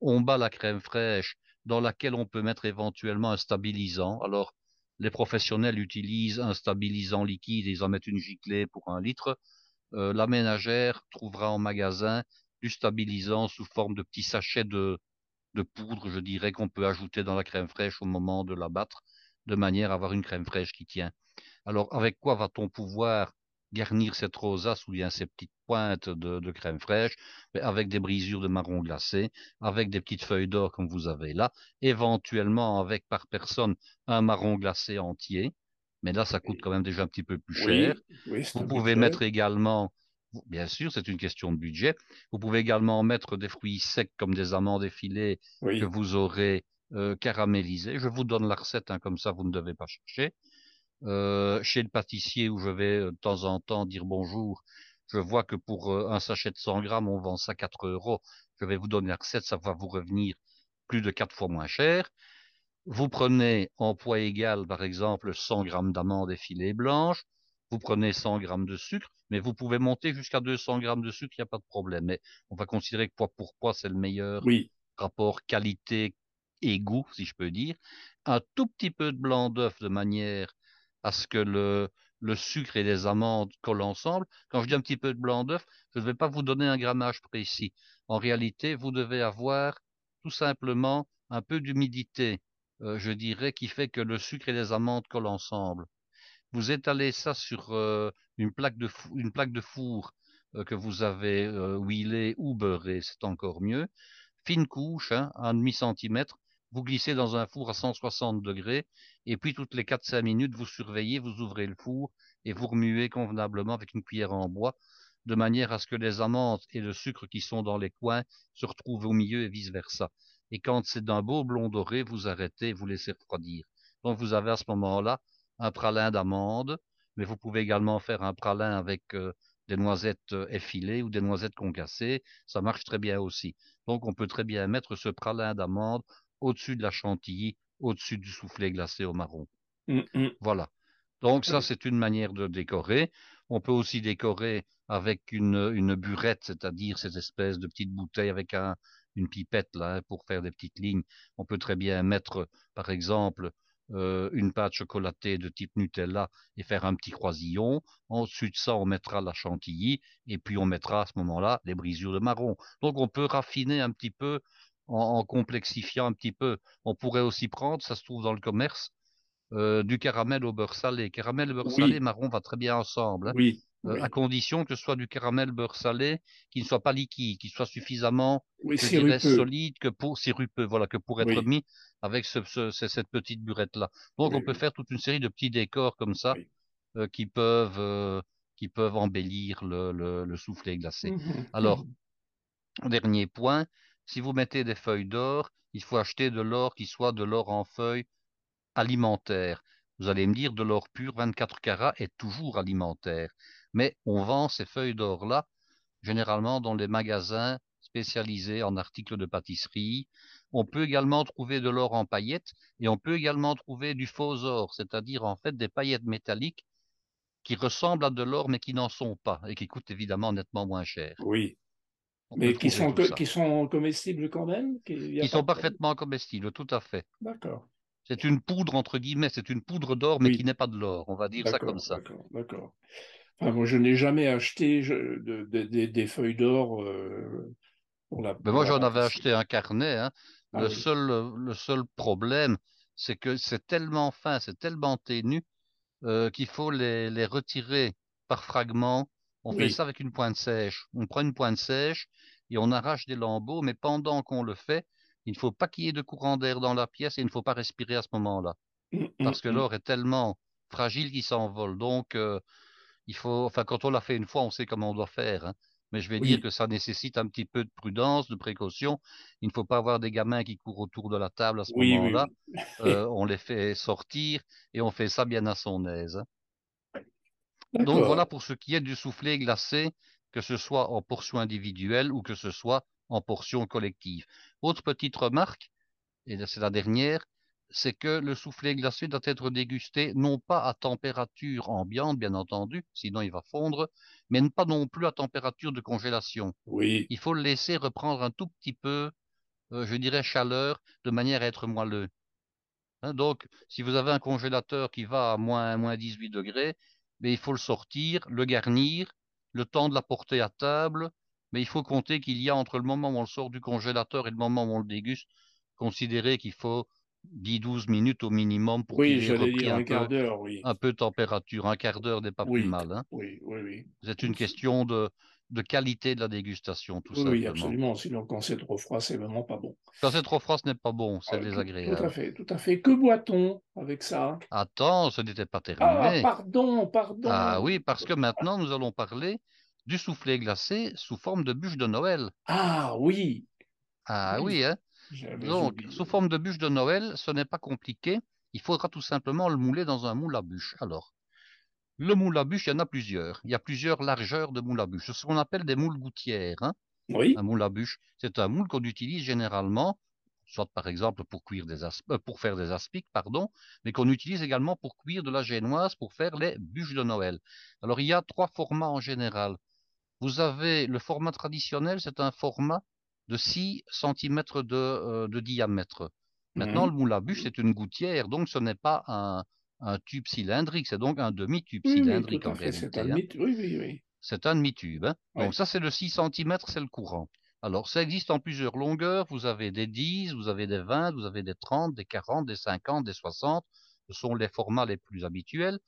On bat la crème fraîche dans laquelle on peut mettre éventuellement un stabilisant. Alors, les professionnels utilisent un stabilisant liquide, ils en mettent une giclée pour un litre. Euh, la ménagère trouvera en magasin du stabilisant sous forme de petits sachets de, de poudre, je dirais, qu'on peut ajouter dans la crème fraîche au moment de la battre, de manière à avoir une crème fraîche qui tient. Alors, avec quoi va-t-on pouvoir garnir cette rosace ou bien ces petites pointes de, crème fraîche avec des brisures de marron glacé, avec des petites feuilles d'or comme vous avez là, éventuellement avec par personne un marron glacé entier. Mais là, ça coûte quand même déjà un petit peu plus cher. vous pouvez mettre également, bien sûr, c'est une question de budget. Vous pouvez également mettre des fruits secs comme des amandes effilées que vous aurez euh, caramélisées. Je vous donne la recette, hein, comme ça vous ne devez pas chercher. Euh, chez le pâtissier où je vais euh, de temps en temps dire bonjour, je vois que pour euh, un sachet de 100 grammes, on vend ça 4 euros. Je vais vous donner la recette, ça va vous revenir plus de 4 fois moins cher. Vous prenez en poids égal, par exemple, 100 grammes d'amandes effilées blanches. Vous prenez 100 grammes de sucre, mais vous pouvez monter jusqu'à 200 grammes de sucre, il n'y a pas de problème. Mais on va considérer que poids pour poids, c'est le meilleur rapport qualité et goût, si je peux dire. Un tout petit peu de blanc d'œuf de manière à ce que le, sucre et les amandes collent ensemble. Quand je dis un petit peu de blanc d'œuf, je ne vais pas vous donner un grammage précis. En réalité, vous devez avoir tout simplement un peu d'humidité, euh, je dirais, qui fait que le sucre et les amandes collent ensemble. Vous étalez ça sur euh, une, plaque de une plaque de four euh, que vous avez huilée ou beurrée, c'est encore mieux. Fine couche, hein, un demi centimètre, vous glissez dans un four à 160 degrés, et puis toutes les 4-5 minutes, vous surveillez, vous ouvrez le four et vous remuez convenablement avec une cuillère en bois, de manière à ce que les amandes et le sucre qui sont dans les coins se retrouvent au milieu et vice-versa. Et quand c'est d'un beau blond doré, vous arrêtez vous laissez refroidir. Donc vous avez à ce moment-là un pralin d'amandes, mais vous pouvez également faire un pralin avec euh, des noisettes euh, effilées ou des noisettes concassées. Ça marche très bien aussi. Donc on peut très bien mettre ce pralin d'amandes au-dessus de la chantilly, au-dessus du soufflé glacé au marron. Mm, mm. Voilà. Donc ça, c'est une manière de décorer. On peut aussi décorer avec une, une burette, c'est-à-dire cette espèce de petite bouteille avec un, une pipette là hein, pour faire des petites lignes. On peut très bien mettre, par exemple, euh, une pâte chocolatée de type Nutella et faire un petit croisillon. Ensuite, ça, on mettra la chantilly et puis on mettra à ce moment-là les brisures de marron. Donc, on peut raffiner un petit peu en, complexifiant un petit peu. On pourrait aussi prendre, ça se trouve dans le commerce, euh, du caramel au beurre salé. Caramel, beurre salé, marron va très bien ensemble. Hein. Oui, euh, à condition que ce soit du caramel beurre salé qui ne soit pas liquide, qui soit suffisamment solide que pour sirupeux, voilà, que pour être mis avec cette petite burette là. Donc on peut faire toute une série de petits décors comme ça euh, qui peuvent qui peuvent embellir le, soufflet glacé. Mmh Alors mmh dernier point, si vous mettez des feuilles d'or, il faut acheter de l'or qui soit de l'or en feuilles alimentaire. Vous allez me dire, de l'or pur 24 carats est toujours alimentaire. Mais on vend ces feuilles d'or-là généralement dans les magasins spécialisés en articles de pâtisserie. On peut également trouver de l'or en paillettes et on peut également trouver du faux or, c'est-à-dire en fait des paillettes métalliques qui ressemblent à de l'or mais qui n'en sont pas et qui coûtent évidemment nettement moins cher. Oui, mais qui sont, qui sont comestibles quand même Qui sont parfaitement comestibles, tout à fait. D'accord. C'est une poudre, entre guillemets, c'est une poudre d'or, mais qui n'est pas de l'or, on va dire ça comme ça. D'accord, d'accord. Enfin, moi, je n'ai jamais acheté des feuilles d'or euh, pour la. Mais moi, j'en avais acheté un carnet. Hein. Ah le, seul, le seul problème, c'est que c'est tellement fin, c'est tellement ténu euh, qu'il faut les, les retirer par fragments on fait ça avec une pointe sèche. On prend une pointe sèche et on arrache des lambeaux, mais pendant qu'on le fait, il ne faut pas qu'il y ait de courant d'air dans la pièce et il ne faut pas respirer à ce moment-là. Mmh, mmh, Parce que mmh. l'or est tellement fragile qu'il s'envole. Donc, euh, il faut, enfin, quand on l'a fait une fois, on sait comment on doit faire. Hein. Mais je vais dire que ça nécessite un petit peu de prudence, de précaution. Il ne faut pas avoir des gamins qui courent autour de la table à ce moment-là. Euh, on les fait sortir et on fait ça bien à son aise. Donc voilà pour ce qui est du soufflé glacé, que ce soit en portion individuelle ou que ce soit en portion collective. Autre petite remarque, et c'est la dernière, c'est que le soufflé glacé doit être dégusté non pas à température ambiante, bien entendu, sinon il va fondre, mais pas non plus à température de congélation. Oui. Il faut le laisser reprendre un tout petit peu, euh, je dirais, chaleur, de manière à être moelleux. Hein, donc, si vous avez un congélateur qui va à moins, moins 18 degrés, mais il faut le sortir, le garnir, le temps de la porter à table, mais il faut compter qu'il y a entre le moment où on le sort du congélateur et le moment où on le déguste, considérer qu'il faut 10-12 minutes au minimum pour oui, qu'il ait repris un, un, quart peu, oui. un peu de température. Un quart d'heure n'est pas plus mal. Hein. Oui, oui, oui. C'est une question de, de qualité de la dégustation, tout simplement. Oui, absolument. Sinon, quand c'est trop froid, c'est vraiment pas bon. Quand c'est trop froid, ce n'est pas bon, c'est désagréable. Tout, à fait, tout à fait. Que boit-on avec ça? Attends, ce n'était pas terminé. Ah, pardon, pardon. Ah oui, parce que maintenant, nous allons parler du soufflé glacé sous forme de bûche de Noël. Ah oui. Ah oui, hein. Donc, sous forme de bûche de Noël, ce n'est pas compliqué. Il faudra tout simplement le mouler dans un moule à bûche. Alors, le moule à bûche, il y en a plusieurs. Il y a plusieurs largeurs de moule à bûche. Ce qu'on appelle des moules gouttières. Hein. Oui. Un moule à bûche, c'est un moule qu'on utilise généralement, soit par exemple pour cuire des euh, pour faire des aspics, pardon, mais qu'on utilise également pour cuire de la génoise, pour faire les bûches de Noël. Alors il y a trois formats en général. Vous avez le format traditionnel, c'est un format de 6 cm euh, de, diamètre. Maintenant, mhm. le moule à bûche, c'est une gouttière, donc ce n'est pas un, un tube cylindrique, c'est donc un demi-tube cylindrique en réalité. Hein. oui, oui, oui. C'est un demi-tube. Hein. Donc ça, c'est le 6 cm, c'est le courant. Alors, ça existe en plusieurs longueurs. Vous avez des 10, vous avez des 20, vous avez des 30, des 40, des 50, des 60. Ce sont les formats les plus habituels.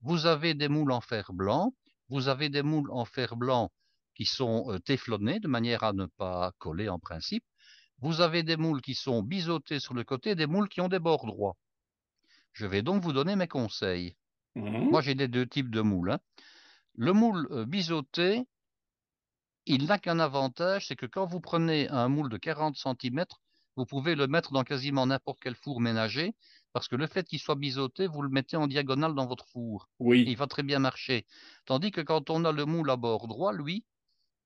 Vous avez des moules en fer blanc. Vous avez des moules en fer blanc qui sont euh, téflonnés de manière à ne pas coller en principe. Vous avez des moules qui sont biseautés sur le côté, des moules qui ont des bords droits. Je vais donc vous donner mes conseils. Mmh. Moi, j'ai les deux types de moules. Hein. Le moule euh, biseauté, il n'a qu'un avantage, c'est que quand vous prenez un moule de 40 cm, vous pouvez le mettre dans quasiment n'importe quel four ménager, parce que le fait qu'il soit biseauté, vous le mettez en diagonale dans votre four. Oui. il va très bien marcher. Tandis que quand on a le moule à bord droit, lui,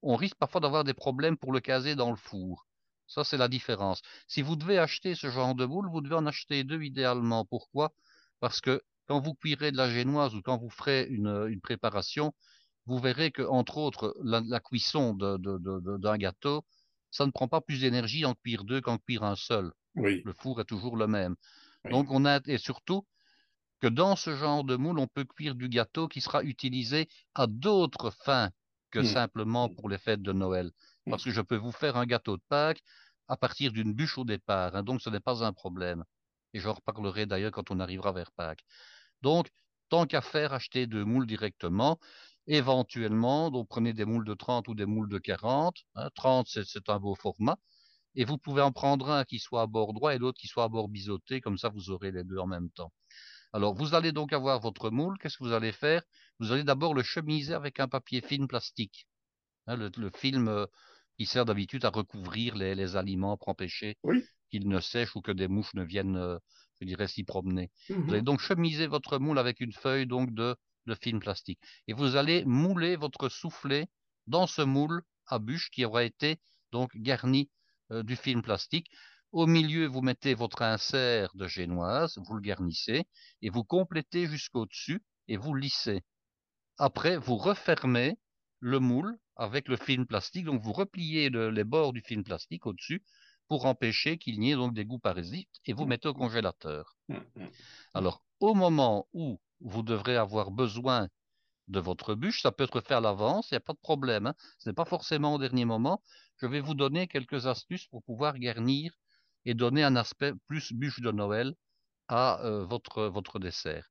on risque parfois d'avoir des problèmes pour le caser dans le four. Ça, c'est la différence. Si vous devez acheter ce genre de moule, vous devez en acheter deux idéalement. Pourquoi? Parce que quand vous cuirez de la génoise ou quand vous ferez une, préparation, vous verrez que, entre autres, la, cuisson d'un gâteau, ça ne prend pas plus d'énergie en cuire deux qu'en cuire un seul. Oui. Le four est toujours le même. Donc, on a, et surtout, que dans ce genre de moule, on peut cuire du gâteau qui sera utilisé à d'autres fins que mmh. simplement pour les fêtes de Noël. Parce que je peux vous faire un gâteau de Pâques à partir d'une bûche au départ, hein, donc ce n'est pas un problème. Et j'en reparlerai d'ailleurs quand on arrivera vers Pâques. Donc, tant qu'à faire, achetez deux moules directement. Éventuellement, donc prenez des moules de 30 ou des moules de 40. 30, hein. c'est un beau format. Et vous pouvez en prendre un qui soit à bord droit et l'autre qui soit à bord biseauté, comme ça vous aurez les deux en même temps. Alors, vous allez donc avoir votre moule. Qu'est-ce que vous allez faire? Vous allez d'abord le chemiser avec un papier film plastique. Hein, le, film euh, qui sert d'habitude à recouvrir les, aliments pour empêcher qu'ils ne sèchent ou que des mouches ne viennent, euh, je dirais, s'y promener. Vous allez mhm. donc chemiser votre moule avec une feuille donc de, de film plastique. Et vous allez mouler votre soufflet dans ce moule à bûche qui aura été donc garni euh, du film plastique. Au milieu, vous mettez votre insert de génoise, vous le garnissez et vous complétez jusqu'au-dessus et vous lissez. Après, vous refermez le moule avec le film plastique. Donc, vous repliez les bords du film plastique au-dessus pour empêcher qu'il n'y ait donc des goûts parasites et vous mettez au congélateur. Mmh, mmh. Alors, au moment où vous devrez avoir besoin de votre bûche, ça peut être fait à l'avance, il n'y a pas de problème. Hein. Ce n'est pas forcément au dernier moment. Je vais vous donner quelques astuces pour pouvoir garnir et donner un aspect plus bûche de Noël à euh, votre, votre dessert.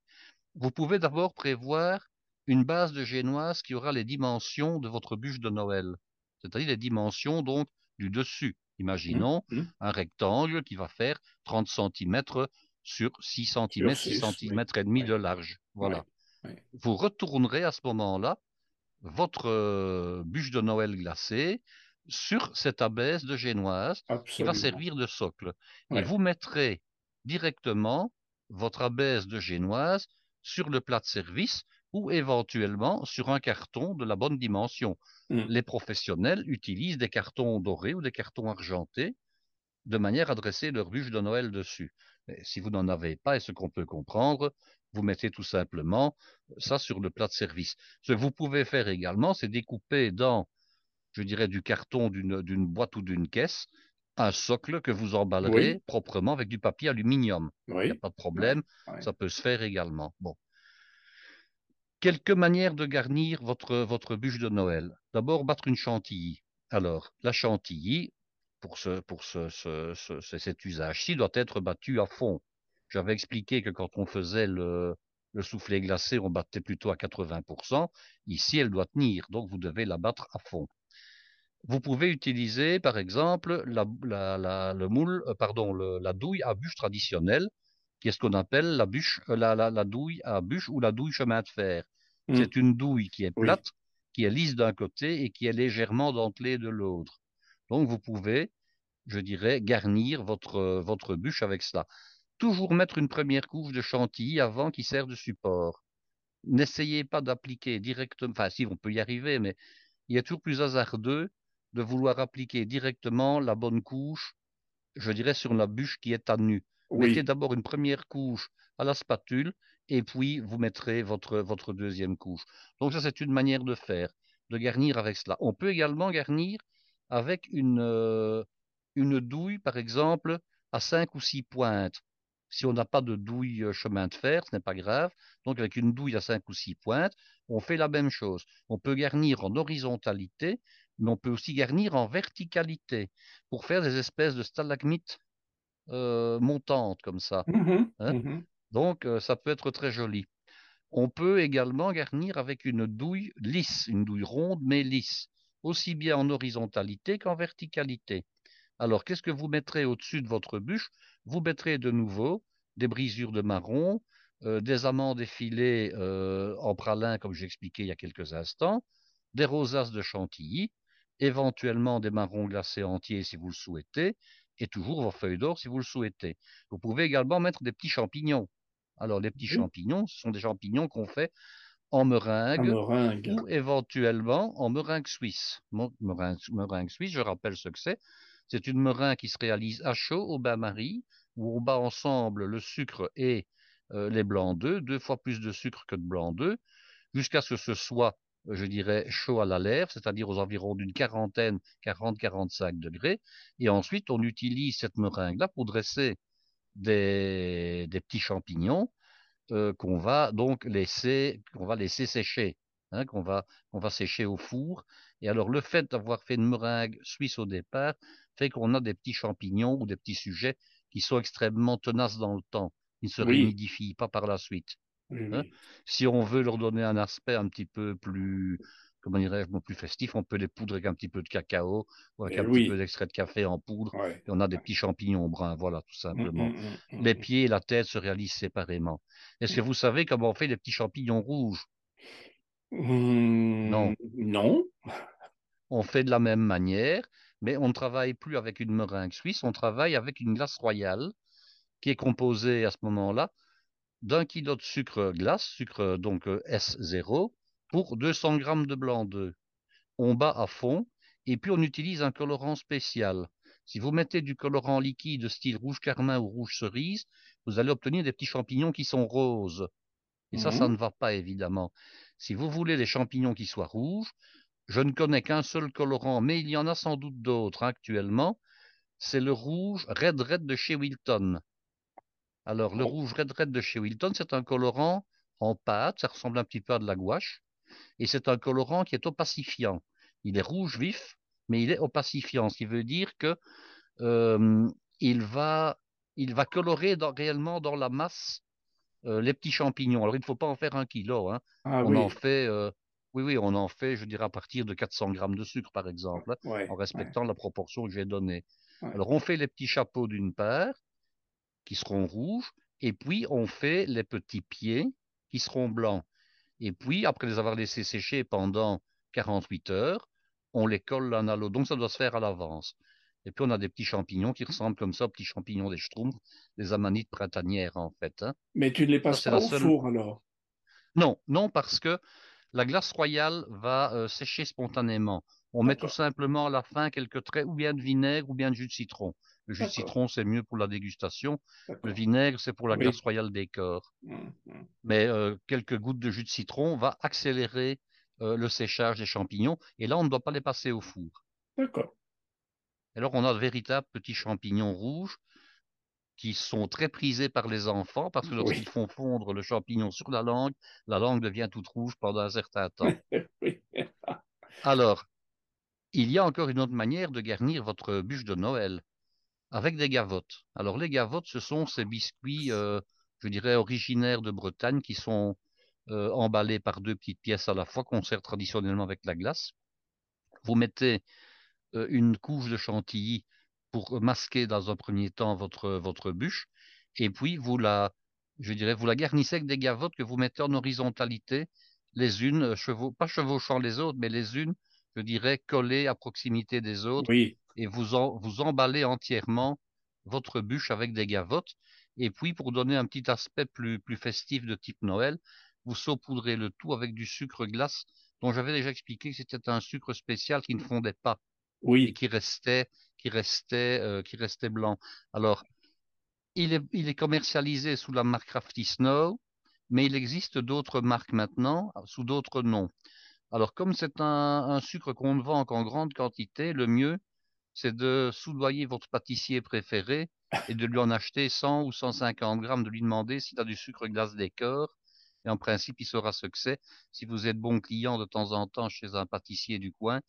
Vous pouvez d'abord prévoir une base de génoise qui aura les dimensions de votre bûche de Noël, c'est-à-dire les dimensions donc du dessus. Imaginons mmh, mmh. un rectangle qui va faire 30 cm sur 6 cm, 6 cm et demi de large. Voilà. Vous retournerez à ce moment-là votre euh, bûche de Noël glacée sur cette abaisse de génoise qui va servir de socle. Et vous mettrez directement votre abaisse de génoise sur le plat de service ou éventuellement sur un carton de la bonne dimension. Mmh. Les professionnels utilisent des cartons dorés ou des cartons argentés de manière à dresser leur bûche de Noël dessus. si vous n'en avez pas, et ce qu'on peut comprendre, vous mettez tout simplement ça sur le plat de service. Ce que vous pouvez faire également, c'est découper dans, je dirais, du carton d'une boîte ou d'une caisse, un socle que vous emballerez proprement avec du papier aluminium. Il n'y a pas de problème, ça peut se faire également. Bon. Quelques manières de garnir votre, votre bûche de Noël. D'abord, battre une chantilly. Alors, la chantilly, pour, ce, pour ce, ce, cet usage-ci doit être battu à fond. J'avais expliqué que quand on faisait le, le soufflet glacé, on battait plutôt à 80%. Ici, elle doit tenir, donc vous devez la battre à fond. Vous pouvez utiliser, par exemple, le moule, euh, pardon, la douille à bûche traditionnelle, qui est ce qu'on appelle la, bûche, euh, la, la, douille à bûche ou la douille chemin de fer. Mmh. C'est une douille qui est plate, qui est lisse d'un côté et qui est légèrement dentelée de l'autre. Donc, vous pouvez, je dirais, garnir votre, votre bûche avec cela. Toujours mettre une première couche de chantilly avant qui sert de support. N'essayez pas d'appliquer directement, enfin si on peut y arriver, mais il est toujours plus hasardeux de vouloir appliquer directement la bonne couche, je dirais, sur la bûche qui est à nu. Mettez d'abord une première couche à la spatule et puis vous mettrez votre, votre deuxième couche. Donc ça, c'est une manière de faire, de garnir avec cela. On peut également garnir avec une, euh, une douille, par exemple, à cinq ou six pointes. Si on n'a pas de douille euh, chemin de fer, ce n'est pas grave. Donc avec une douille à cinq ou six pointes, on fait la même chose. On peut garnir en horizontalité, mais on peut aussi garnir en verticalité pour faire des espèces de stalagmites euh, montantes comme ça. Mmh hein. mmh Donc ça peut être très joli. On peut également garnir avec une douille lisse, une douille ronde mais lisse aussi bien en horizontalité qu'en verticalité. Alors, qu'est-ce que vous mettrez au-dessus de votre bûche? Vous mettrez de nouveau des brisures de marron, euh, des amandes effilées euh, en pralin, comme j'expliquais il y a quelques instants, des rosaces de chantilly, éventuellement des marrons glacés entiers si vous le souhaitez, et toujours vos feuilles d'or si vous le souhaitez. Vous pouvez également mettre des petits champignons. Alors, les petits champignons, ce sont des champignons qu'on fait en meringue, ou éventuellement en meringue suisse. Meringue, suisse, je rappelle ce que c'est. C'est une meringue qui se réalise à chaud au bain-marie, où on bat ensemble le sucre et euh, les blancs d'œufs, deux fois plus de sucre que de blancs d'œufs, jusqu'à ce que ce soit, je dirais, chaud à la lèvre, c'est-à-dire aux environs d'une quarantaine, 40-45 degrés. Et ensuite, on utilise cette meringue-là pour dresser des petits champignons euh, qu'on va donc laisser, qu'on va laisser sécher, hein, qu'on va, qu'on va sécher au four. Et alors, le fait d'avoir fait une meringue suisse au départ fait qu'on a des petits champignons ou des petits sujets qui sont extrêmement tenaces dans le temps. Ils ne se oui. pas par la suite. Hein. Si on veut leur donner un aspect un petit peu plus, comment dirais-je, plus festif, on peut les poudrer avec un petit peu de cacao ou avec eh un petit peu d'extrait de café en poudre. Et on a des petits champignons bruns, voilà, tout mmh, simplement. Mmh, mmh, les pieds et la tête se réalisent séparément. Est-ce que vous savez comment on fait les petits champignons rouges? Non. Non. On fait de la même manière, mais on ne travaille plus avec une meringue suisse, on travaille avec une glace royale qui est composée à ce moment-là d'un kilo de sucre glace, sucre donc euh, S0, pour 200 g de blanc d'œuf. On bat à fond et puis on utilise un colorant spécial. Si vous mettez du colorant liquide style rouge carmin ou rouge cerise, vous allez obtenir des petits champignons qui sont roses. Et ça, ça mhm. ne va pas évidemment. Si vous voulez des champignons qui soient rouges, je ne connais qu'un seul colorant, mais il y en a sans doute d'autres actuellement. C'est le rouge Red Red de chez Wilton. Alors, le rouge Red Red de chez Wilton, c'est un colorant en pâte, ça ressemble un petit peu à de la gouache et c'est un colorant qui est opacifiant. Il est rouge vif, mais il est opacifiant, ce qui veut dire que euh, il, va, il va colorer réellement dans la masse euh, les petits champignons. Alors, il ne faut pas en faire un kilo. Hein. Ah on en fait, euh, oui, oui, on en fait, je dirais, à partir de 400 grammes de sucre, par exemple, hein, en respectant la proportion que j'ai donnée. Alors, on fait les petits chapeaux d'une part, qui seront rouges, et puis on fait les petits pieds, qui seront blancs. Et puis, après les avoir laissés sécher pendant 48 heures, on les colle l'un à l'autre. Donc, ça doit se faire à l'avance. Et puis, on a des petits champignons qui ressemblent comme ça, petits champignons des schtroumpfs, des amanites printanières, en fait. Hein. Mais tu ne les passes pas au four, alors? Non, non, parce que la glace royale va euh, sécher spontanément. On met tout simplement à la fin quelques traits, ou bien de vinaigre, ou bien de jus de citron. Le jus de citron, c'est mieux pour la dégustation. Le vinaigre, c'est pour la glace royale des corps. Mmh, mmh. Mais euh, quelques gouttes de jus de citron va accélérer euh, le séchage des champignons. Et là, on ne doit pas les passer au four. D'accord. Alors, on a de véritables petits champignons rouges qui sont très prisés par les enfants parce que lorsqu'ils font fondre le champignon sur la langue, la langue devient toute rouge pendant un certain temps. Alors, il y a encore une autre manière de garnir votre bûche de Noël avec des gavottes. Alors les gavottes, ce sont ces biscuits, euh, je dirais, originaires de Bretagne qui sont euh, emballés par deux petites pièces à la fois qu'on sert traditionnellement avec la glace. Vous mettez euh, une couche de chantilly pour masquer dans un premier temps votre, votre bûche et puis vous la, je dirais, vous la garnissez avec des gavottes que vous mettez en horizontalité, les unes, pas chevauchant les autres, mais les unes je dirais, collées à proximité des autres. Oui. Et vous, vous emballez entièrement votre bûche avec des gavottes. Et puis, pour donner un petit aspect plus, plus festif de type Noël, vous saupoudrez le tout avec du sucre glace, dont j'avais déjà expliqué que c'était un sucre spécial qui ne fondait pas. Oui. Et qui restait, qui restait, euh, qui restait blanc. Alors, il est, il est commercialisé sous la marque Crafty Snow, mais il existe d'autres marques maintenant, sous d'autres noms. Alors, comme c'est un, sucre qu'on ne vend qu'en grande quantité, le mieux, c'est de soudoyer votre pâtissier préféré et de lui en acheter 100 ou 150 grammes, de lui demander s'il a du sucre glace décor. Et en principe, il saura ce que c'est. Si vous êtes bon client de temps en temps chez un pâtissier du coin,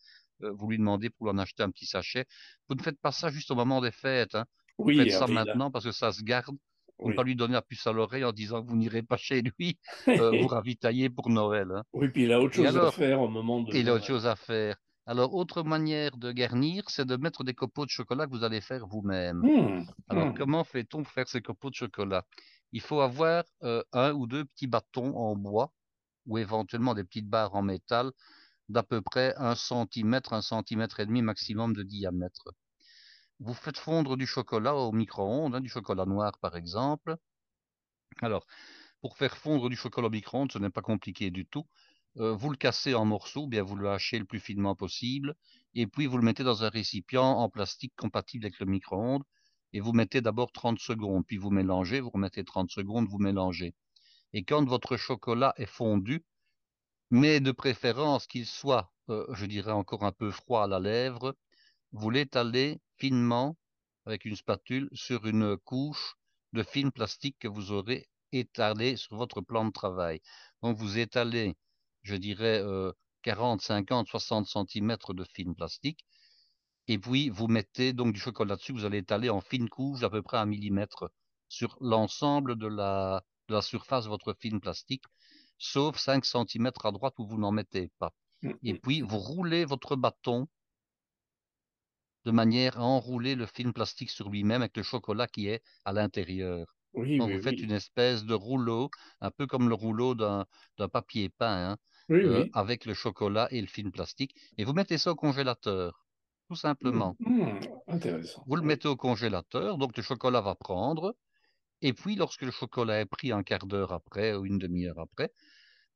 euh, vous lui demandez pour lui en acheter un petit sachet. Vous ne faites pas ça juste au moment des fêtes. Hein. Vous faites ça maintenant parce que ça se garde pour ne pas lui donner la puce à l'oreille en disant que vous n'irez pas chez lui euh, vous ravitailler pour Noël. Hein. Oui, puis il a autre chose à faire au moment de. Il a autre chose à faire. Alors, autre manière de garnir, c'est de mettre des copeaux de chocolat que vous allez faire vous-même. Mmh, Alors, mmh. comment fait-on pour faire ces copeaux de chocolat? Il faut avoir euh, un ou deux petits bâtons en bois ou éventuellement des petites barres en métal d'à peu près un centimètre, un centimètre et demi maximum de diamètre. Vous faites fondre du chocolat au micro-ondes, hein, du chocolat noir par exemple. Alors, pour faire fondre du chocolat au micro-ondes, ce n'est pas compliqué du tout. Euh, vous le cassez en morceaux, bien vous le hachez le plus finement possible, et puis vous le mettez dans un récipient en plastique compatible avec le micro-ondes, et vous mettez d'abord 30 secondes, puis vous mélangez, vous remettez 30 secondes, vous mélangez. Et quand votre chocolat est fondu, mais de préférence qu'il soit, euh, je dirais encore un peu froid à la lèvre, vous l'étalez finement avec une spatule sur une couche de film plastique que vous aurez étalé sur votre plan de travail. Donc vous étalez, je dirais, 40, 50, 60 cm de film plastique. Et puis vous mettez donc du chocolat dessus, vous allez étaler en fine couche d'à peu près un millimètre sur l'ensemble de la, de la surface de votre film plastique, sauf 5 cm à droite où vous n'en mettez pas. Mmh, Et mmh. puis vous roulez votre bâton de manière à enrouler le film plastique sur lui-même avec le chocolat qui est à l'intérieur. Oui, Donc, vous faites une espèce de rouleau, un peu comme le rouleau d'un papier peint, hein, euh, avec le chocolat et le film plastique, et vous mettez ça au congélateur, tout simplement. Mmh, intéressant. Vous le mettez au congélateur, donc le chocolat va prendre, et puis lorsque le chocolat est pris un quart d'heure après ou une demi-heure après,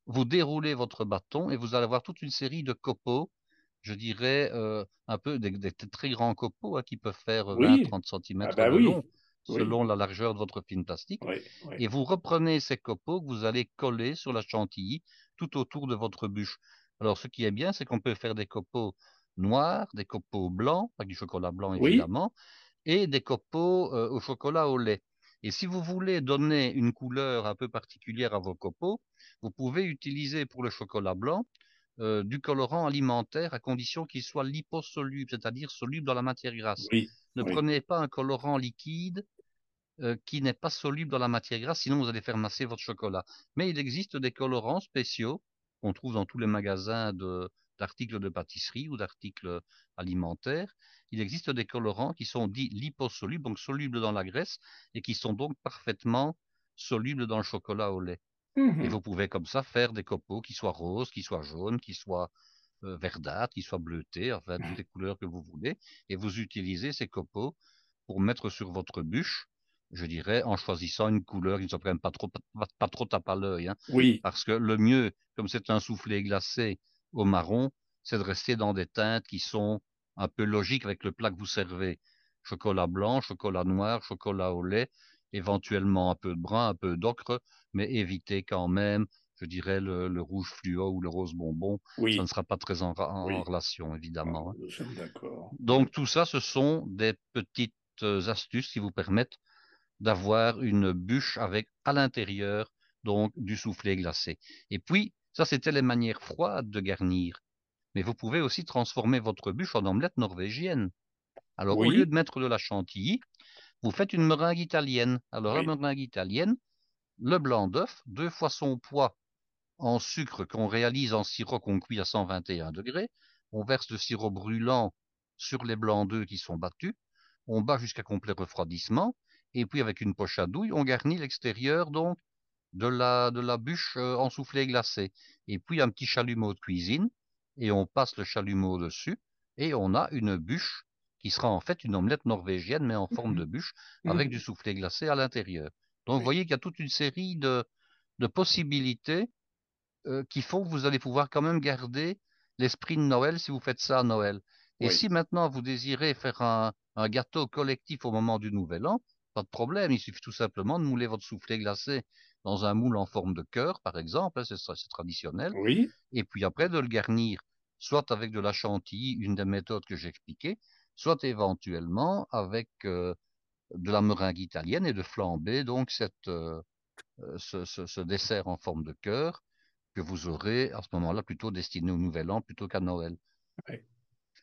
vous déroulez votre bâton et vous allez avoir toute une série de copeaux je dirais, euh, un peu des, très grands copeaux hein, qui peuvent faire 20-30 cm ah bah de long, selon la largeur de votre film plastique. Et vous reprenez ces copeaux que vous allez coller sur la chantilly tout autour de votre bûche. Alors, ce qui est bien, c'est qu'on peut faire des copeaux noirs, des copeaux blancs, avec du chocolat blanc évidemment, et des copeaux euh, au chocolat au lait. Et si vous voulez donner une couleur un peu particulière à vos copeaux, vous pouvez utiliser pour le chocolat blanc euh, du colorant alimentaire à condition qu'il soit liposoluble, c'est-à-dire soluble dans la matière grasse. ne prenez pas un colorant liquide euh, qui n'est pas soluble dans la matière grasse, sinon vous allez faire masser votre chocolat. Mais il existe des colorants spéciaux qu'on trouve dans tous les magasins d'articles de pâtisserie ou d'articles alimentaires. Il existe des colorants qui sont dits liposolubles, donc solubles dans la graisse, et qui sont donc parfaitement solubles dans le chocolat au lait. Et mmh vous pouvez comme ça faire des copeaux qui soient roses, qui soient jaunes, qui soient euh, verdâtres, qui soient bleutés, enfin toutes les couleurs que vous voulez. Et vous utilisez ces copeaux pour mettre sur votre bûche, je dirais, en choisissant une couleur qui ne soit quand même pas trop, pas, trop tape à l'œil. Hein. Oui. Parce que le mieux, comme c'est un soufflé glacé au marron, c'est de rester dans des teintes qui sont un peu logiques avec le plat que vous servez. Chocolat blanc, chocolat noir, chocolat au lait, éventuellement un peu de brun, un peu d'ocre, mais évitez quand même, je dirais, le, rouge fluo ou le rose bonbon. Oui. Ça ne sera pas très en, relation, évidemment. Ah, d'accord. Donc, tout ça, ce sont des petites euh, astuces qui vous permettent d'avoir une bûche avec à l'intérieur donc du soufflé glacé. Et puis, ça, c'était les manières froides de garnir. Mais vous pouvez aussi transformer votre bûche en omelette norvégienne. Alors, au lieu de mettre de la chantilly, vous faites une meringue italienne. Alors, la meringue italienne, le blanc d'œuf, deux fois son poids en sucre qu'on réalise en sirop qu'on cuit à 121 degrés. On verse le sirop brûlant sur les blancs d'œufs qui sont battus. On bat jusqu'à complet refroidissement. Et puis, avec une poche à douille, on garnit l'extérieur donc de la, de la bûche euh, en soufflé glacé. Et puis, un petit chalumeau de cuisine. Et on passe le chalumeau dessus. Et on a une bûche qui sera en fait une omelette norvégienne, mais en forme de mmh bûche, avec mmh du soufflé glacé à l'intérieur. Donc, vous voyez qu'il y a toute une série de, de possibilités euh, qui font que vous allez pouvoir quand même garder l'esprit de Noël si vous faites ça à Noël. Et si maintenant vous désirez faire un, un, gâteau collectif au moment du Nouvel An, pas de problème, il suffit tout simplement de mouler votre soufflé glacé dans un moule en forme de cœur, par exemple, hein, c'est traditionnel. Oui. Et puis après de le garnir, soit avec de la chantilly, une des méthodes que j'ai expliquées, soit éventuellement avec euh, de la meringue italienne et de flamber donc cette, euh, euh, ce, ce, dessert en forme de cœur que vous aurez à ce moment-là plutôt destiné au Nouvel An plutôt qu'à Noël.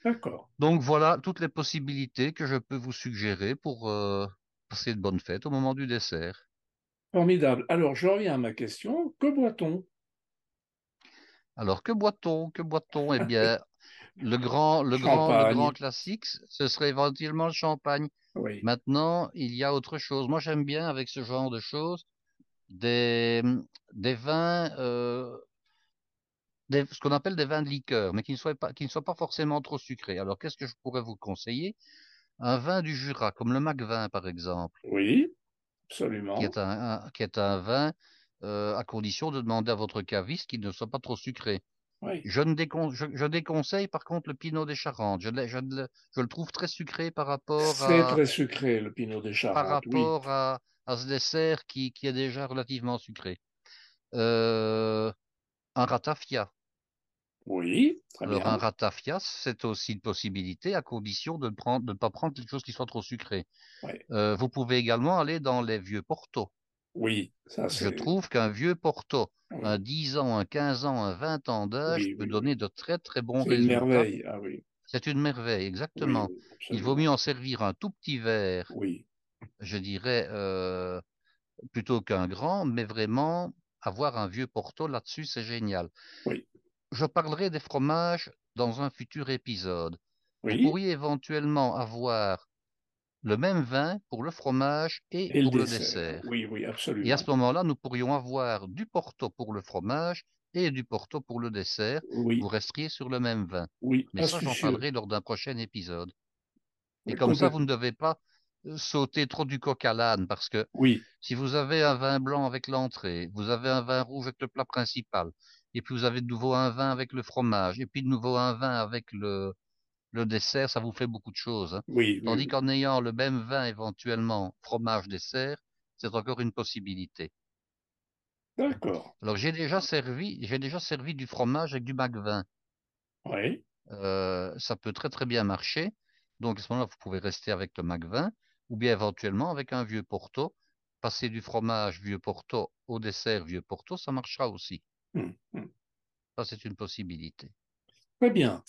D'accord. Donc voilà toutes les possibilités que je peux vous suggérer pour passer de bonnes fêtes au moment du dessert. Formidable. Alors je reviens à ma question. Que boit-on? Alors que boit-on? Que boit-on? Eh bien, le grand, le grand, le grand classique, ce serait éventuellement le champagne. Maintenant, il y a autre chose. Moi, j'aime bien avec ce genre de choses des, des vins, euh, ce qu'on appelle des vins de liqueur, mais qui ne soient pas, qui ne soient pas forcément trop sucrés. Alors, qu'est-ce que je pourrais vous conseiller? Un vin du Jura, comme le Macvin, par exemple. Oui, absolument. Qui est un, qui est un vin euh, à condition de demander à votre caviste qu'il ne soit pas trop sucré. Je, ne je, déconseille par contre le Pinot des Charentes. Je, je, le trouve très sucré par rapport à. C'est très sucré le Pinot des Charentes. Par rapport à, à, ce dessert qui, qui, est déjà relativement sucré. Euh, un ratafia. Oui, très Alors un ratafia, c'est aussi une possibilité à condition de, prendre, de ne pas prendre quelque chose qui soit trop sucré. Euh, vous pouvez également aller dans les vieux Porto. Oui, ça Je trouve qu'un vieux Porto, un 10 ans, un 15 ans, un 20 ans d'âge peut donner de très très bons résultats. C'est une merveille, ah oui. C'est une merveille, exactement. Il vaut mieux en servir un tout petit verre, oui. je dirais, euh, plutôt qu'un grand, mais vraiment avoir un vieux Porto là-dessus, c'est génial. Oui. Je parlerai des fromages dans un futur épisode. Vous pourriez éventuellement avoir le même vin pour le fromage et, pour le dessert. Oui, oui, absolument. Et à ce moment-là, nous pourrions avoir du Porto pour le fromage et du Porto pour le dessert. Oui. Vous resteriez sur le même vin. Oui, Mais ça, j'en parlerai lors d'un prochain épisode. Et comme ça, vous ne devez pas euh, sauter trop du coq à l'âne parce que oui. si vous avez un vin blanc avec l'entrée, vous avez un vin rouge avec le plat principal, et puis vous avez de nouveau un vin avec le fromage, et puis de nouveau un vin avec le, le dessert, ça vous fait beaucoup de choses. Hein. Oui, Tandis qu'en ayant le même vin éventuellement, fromage, dessert, c'est encore une possibilité. D'accord. Alors j'ai déjà servi, j'ai déjà servi du fromage avec du vin. Oui. Euh, ça peut très très bien marcher. Donc à ce moment-là, vous pouvez rester avec le vin ou bien éventuellement avec un vieux Porto. Passer du fromage vieux Porto au dessert vieux Porto, ça marchera aussi. Hum, hum. Ça, c'est une possibilité. Très bien.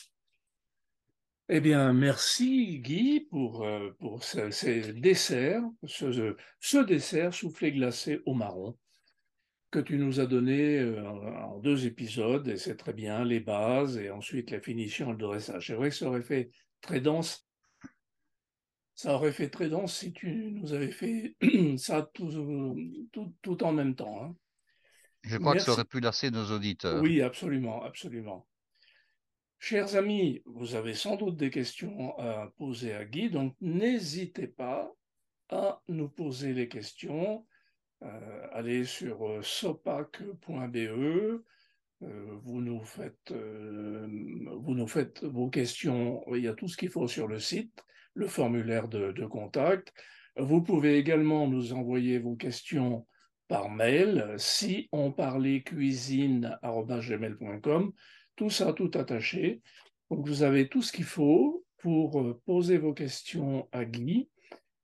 Eh bien, merci Guy pour, euh, pour ce, dessert, ce, dessert soufflé glacé au marron que tu nous as donné euh, en deux épisodes, et c'est très bien, les bases et ensuite la finition le dressage. C'est vrai que ça aurait fait très dense. Ça aurait fait très dense si tu nous avais fait ça tout, tout, en même temps. Hein. Je crois que ça aurait pu lasser nos auditeurs. Oui, absolument, absolument. Chers amis, vous avez sans doute des questions à poser à Guy, donc n'hésitez pas à nous poser les questions. Euh, allez sur euh, sopac.be, euh, vous, nous faites, vos questions, il y a tout ce qu'il faut sur le site, le formulaire de, de contact. Vous pouvez également nous envoyer vos questions par mail si on parlait cuisine.gmail.com tout ça tout attaché. Donc vous avez tout ce qu'il faut pour euh, poser vos questions à Guy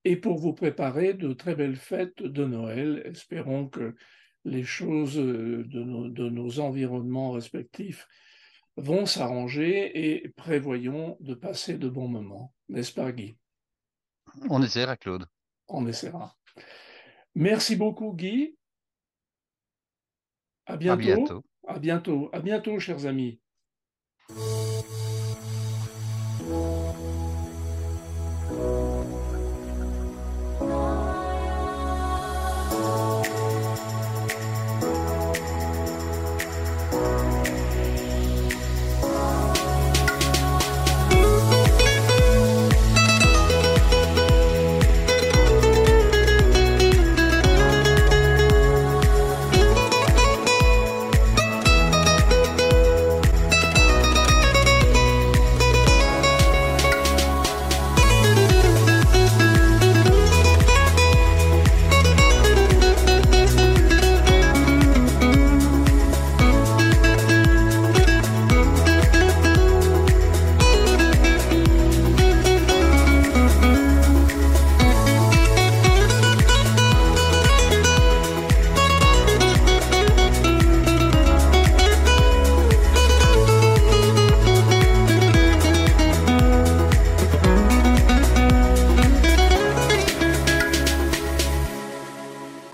et pour vous préparer de très belles fêtes de Noël. Espérons que les choses euh, de nos, environnements respectifs vont s'arranger et prévoyons de passer de bons moments. N'est-ce pas, Guy? On essaiera, Claude. On essaiera. Merci beaucoup, Guy. À bientôt. À bientôt. À bientôt, chers amis. Thank you.